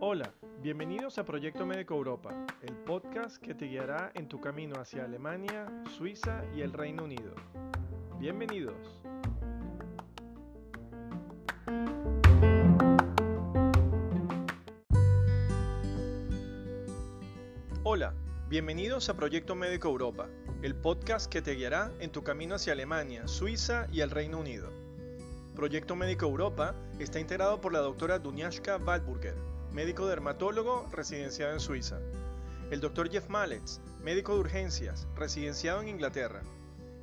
Hola, bienvenidos a Proyecto Médico Europa, el podcast que te guiará en tu camino hacia Alemania, Suiza y el Reino Unido. Bienvenidos. Hola, bienvenidos a Proyecto Médico Europa, el podcast que te guiará en tu camino hacia Alemania, Suiza y el Reino Unido. Proyecto Médico Europa está integrado por la doctora Dunyashka Waldburger, médico dermatólogo residenciado en Suiza. El doctor Jeff Mallets, médico de urgencias, residenciado en Inglaterra.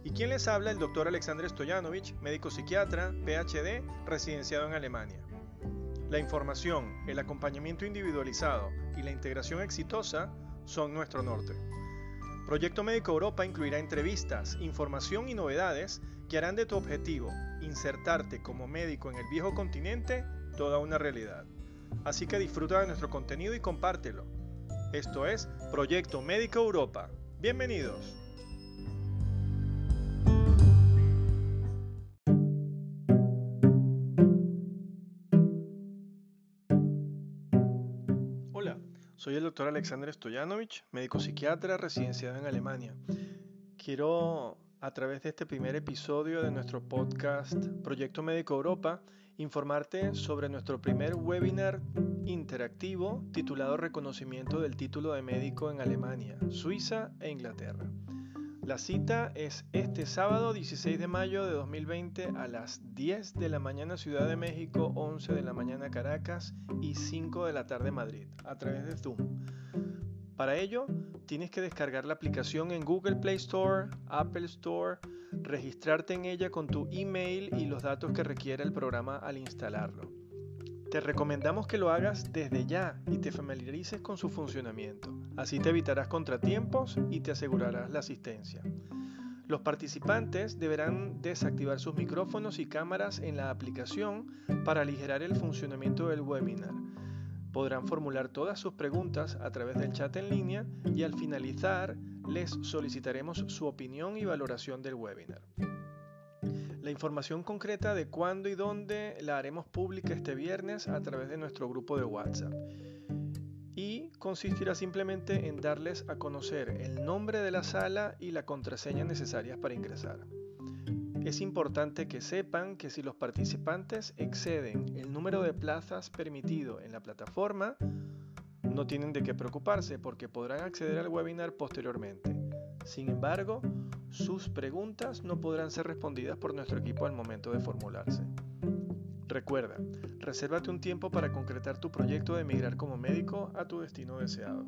Y quien les habla, el doctor Alexander Stoyanovich, médico psiquiatra, PhD, residenciado en Alemania. La información, el acompañamiento individualizado y la integración exitosa son nuestro norte. Proyecto Médico Europa incluirá entrevistas, información y novedades que harán de tu objetivo, insertarte como médico en el viejo continente, toda una realidad. Así que disfruta de nuestro contenido y compártelo. Esto es Proyecto Médico Europa. Bienvenidos. Soy el doctor Alexander Stoyanovich, médico psiquiatra residenciado en Alemania. Quiero, a través de este primer episodio de nuestro podcast Proyecto Médico Europa, informarte sobre nuestro primer webinar interactivo titulado Reconocimiento del título de médico en Alemania, Suiza e Inglaterra. La cita es este sábado 16 de mayo de 2020 a las 10 de la mañana Ciudad de México, 11 de la mañana Caracas y 5 de la tarde Madrid, a través de Zoom. Para ello, tienes que descargar la aplicación en Google Play Store, Apple Store, registrarte en ella con tu email y los datos que requiere el programa al instalarlo. Te recomendamos que lo hagas desde ya y te familiarices con su funcionamiento. Así te evitarás contratiempos y te asegurarás la asistencia. Los participantes deberán desactivar sus micrófonos y cámaras en la aplicación para aligerar el funcionamiento del webinar. Podrán formular todas sus preguntas a través del chat en línea y al finalizar les solicitaremos su opinión y valoración del webinar. La información concreta de cuándo y dónde la haremos pública este viernes a través de nuestro grupo de WhatsApp. Y consistirá simplemente en darles a conocer el nombre de la sala y la contraseña necesarias para ingresar. Es importante que sepan que si los participantes exceden el número de plazas permitido en la plataforma, no tienen de qué preocuparse porque podrán acceder al webinar posteriormente. Sin embargo, sus preguntas no podrán ser respondidas por nuestro equipo al momento de formularse. Recuerda, resérvate un tiempo para concretar tu proyecto de emigrar como médico a tu destino deseado.